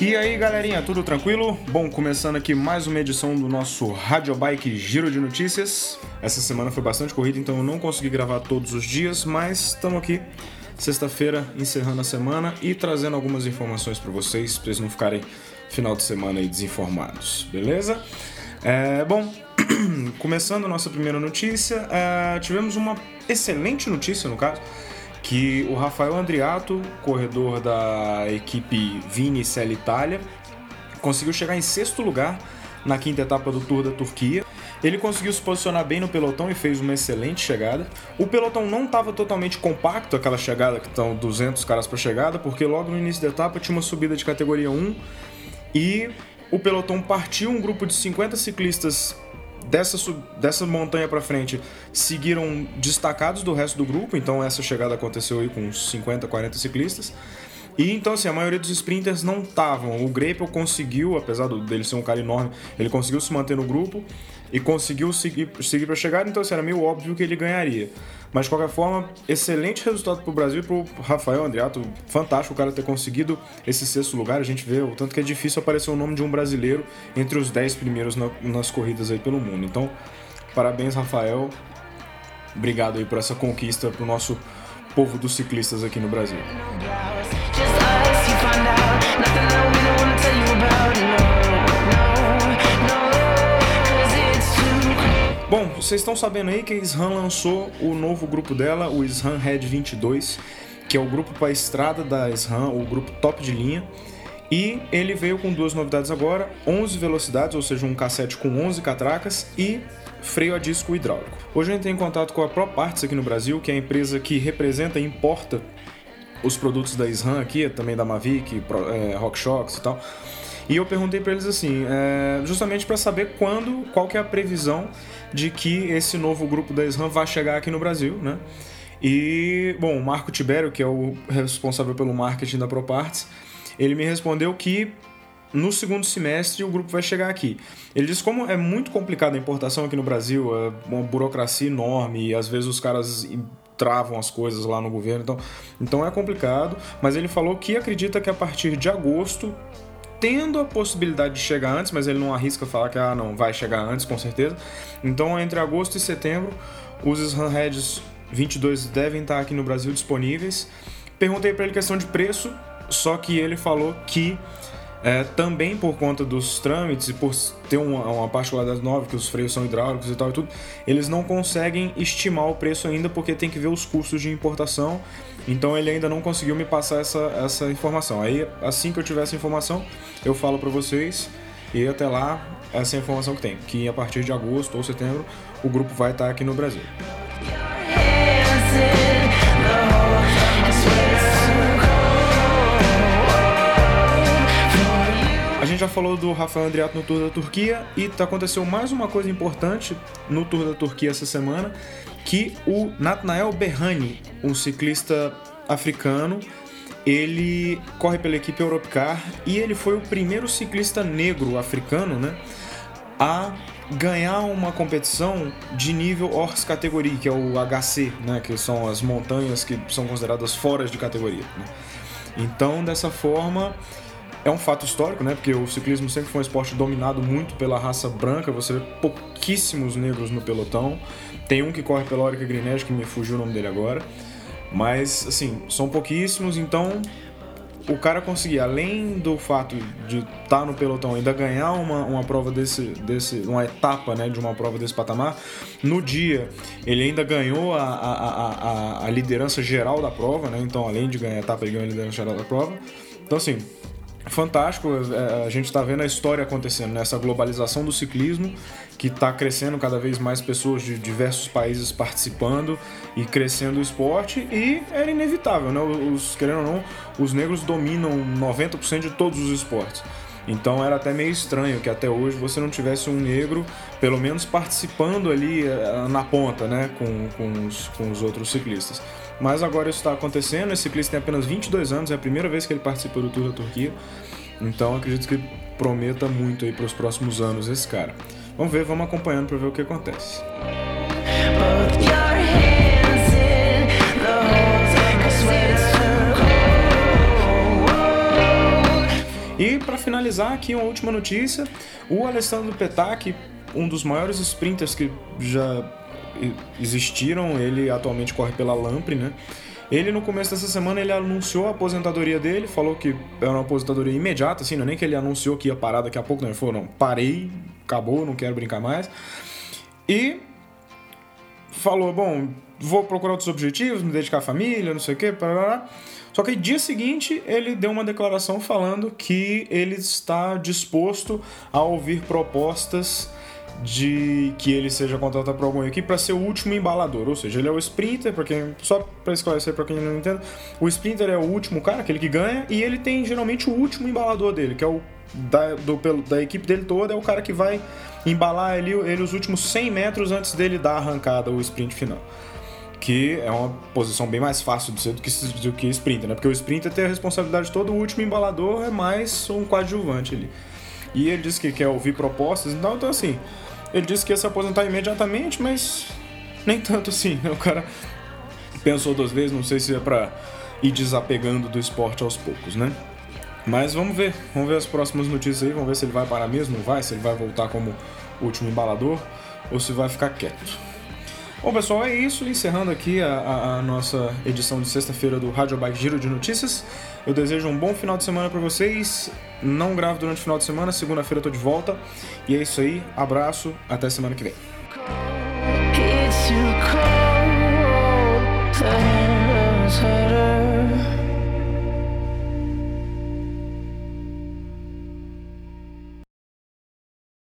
E aí galerinha, tudo tranquilo? Bom, começando aqui mais uma edição do nosso Radio Bike Giro de Notícias. Essa semana foi bastante corrida, então eu não consegui gravar todos os dias, mas estamos aqui sexta-feira encerrando a semana e trazendo algumas informações para vocês, para vocês não ficarem final de semana aí desinformados, beleza? É, bom, começando nossa primeira notícia, é, tivemos uma excelente notícia no caso que o Rafael Andriato, corredor da equipe Vini Cell Itália, conseguiu chegar em sexto lugar na quinta etapa do Tour da Turquia. Ele conseguiu se posicionar bem no pelotão e fez uma excelente chegada. O pelotão não estava totalmente compacto, aquela chegada que estão 200 caras para chegada, porque logo no início da etapa tinha uma subida de categoria 1 e o pelotão partiu um grupo de 50 ciclistas dessa, dessa montanha para frente seguiram destacados do resto do grupo, então essa chegada aconteceu aí com uns 50, 40 ciclistas. E então, assim, a maioria dos sprinters não estavam. O Greipel conseguiu, apesar dele ser um cara enorme, ele conseguiu se manter no grupo e conseguiu seguir, seguir para chegar, então assim, era meio óbvio que ele ganharia. Mas de qualquer forma, excelente resultado para o Brasil e para o Rafael Andriato. Fantástico o cara ter conseguido esse sexto lugar. A gente vê o tanto que é difícil aparecer o nome de um brasileiro entre os dez primeiros na, nas corridas aí pelo mundo. Então, parabéns, Rafael. Obrigado aí por essa conquista para o nosso povo dos ciclistas aqui no Brasil. Bom, vocês estão sabendo aí que a SRAM lançou o novo grupo dela, o SRAM Red 22, que é o grupo para estrada da SRAM, o grupo top de linha. E ele veio com duas novidades agora: 11 velocidades, ou seja, um cassete com 11 catracas e freio a disco hidráulico. Hoje eu entrei em contato com a Pro Parts aqui no Brasil, que é a empresa que representa e importa os produtos da SRAM aqui, também da Mavic, é, RockShox e tal. E eu perguntei para eles assim, é, justamente para saber quando, qual que é a previsão de que esse novo grupo da SRAM vai chegar aqui no Brasil, né? E, bom, o Marco Tibério, que é o responsável pelo marketing da ProParts, ele me respondeu que no segundo semestre o grupo vai chegar aqui. Ele disse como é muito complicada a importação aqui no Brasil, é uma burocracia enorme e às vezes os caras travam as coisas lá no governo, então, então é complicado, mas ele falou que acredita que a partir de agosto tendo a possibilidade de chegar antes, mas ele não arrisca falar que ah, não vai chegar antes, com certeza. Então, entre agosto e setembro, os Sunheads 22 devem estar aqui no Brasil disponíveis. Perguntei para ele questão de preço, só que ele falou que é, também por conta dos trâmites e por ter uma, uma particularidade nova, que os freios são hidráulicos e tal e tudo, eles não conseguem estimar o preço ainda porque tem que ver os custos de importação. Então ele ainda não conseguiu me passar essa, essa informação. Aí assim que eu tiver essa informação, eu falo para vocês e até lá essa é informação que tem, que a partir de agosto ou setembro o grupo vai estar aqui no Brasil. Falou do Rafael Andriato no Tour da Turquia e aconteceu mais uma coisa importante no Tour da Turquia essa semana, que o Nathanael Berhane, um ciclista africano, ele corre pela equipe Europcar e ele foi o primeiro ciclista negro africano, né, a ganhar uma competição de nível Ors categoria, que é o HC, né, que são as montanhas que são consideradas fora de categoria. Né? Então, dessa forma, é um fato histórico, né? Porque o ciclismo sempre foi um esporte dominado muito pela raça branca. Você vê pouquíssimos negros no pelotão. Tem um que corre pela Orica Greenedge, que me fugiu o nome dele agora. Mas, assim, são pouquíssimos. Então, o cara conseguir, além do fato de estar tá no pelotão, ainda ganhar uma, uma prova desse, desse. uma etapa né, de uma prova desse patamar, no dia ele ainda ganhou a, a, a, a liderança geral da prova, né? Então, além de ganhar a etapa, ele ganhou a liderança geral da prova. Então, assim, fantástico. É, a gente está vendo a história acontecendo, né? globalização do ciclismo, que está crescendo cada vez mais pessoas de diversos países participando e crescendo o esporte, e era inevitável, né? Os, querendo ou não, os negros dominam 90% de todos os esportes. Então era até meio estranho que até hoje você não tivesse um negro, pelo menos participando ali é, na ponta, né, com, com, os, com os outros ciclistas. Mas agora isso está acontecendo. Esse ciclista tem apenas 22 anos, é a primeira vez que ele participa do Tour da Turquia. Então acredito que prometa muito aí para os próximos anos esse cara. Vamos ver, vamos acompanhando para ver o que acontece. E para finalizar aqui uma última notícia, o Alessandro Petacchi, um dos maiores sprinters que já existiram, ele atualmente corre pela Lampre, né? Ele no começo dessa semana ele anunciou a aposentadoria dele, falou que era uma aposentadoria imediata, assim, não é nem que ele anunciou que ia parar daqui a pouco, não, ele falou, não, parei, acabou, não quero brincar mais. E falou, bom, vou procurar outros objetivos, me dedicar à família, não sei o quê, parará. Só que dia seguinte ele deu uma declaração falando que ele está disposto a ouvir propostas de que ele seja contratado por alguma equipe para ser o último embalador, ou seja, ele é o sprinter, para quem só para esclarecer para quem não entende, o sprinter é o último cara, aquele que ganha, e ele tem geralmente o último embalador dele, que é o da, do, da equipe dele toda, é o cara que vai embalar ele, ele os últimos 100 metros antes dele dar a arrancada, o sprint final que é uma posição bem mais fácil de ser do que, do que sprinter, né? Porque o sprinter tem a responsabilidade toda, o último embalador é mais um coadjuvante ali. E ele disse que quer ouvir propostas, então, então assim, ele disse que ia se aposentar imediatamente, mas nem tanto assim, né? O cara pensou duas vezes, não sei se é pra ir desapegando do esporte aos poucos, né? Mas vamos ver, vamos ver as próximas notícias aí, vamos ver se ele vai parar mesmo, vai, se ele vai voltar como último embalador ou se vai ficar quieto. Bom, pessoal, é isso. Encerrando aqui a, a, a nossa edição de sexta-feira do Rádio Bike Giro de Notícias. Eu desejo um bom final de semana para vocês. Não gravo durante o final de semana, segunda-feira eu tô de volta. E é isso aí. Abraço, até semana que vem.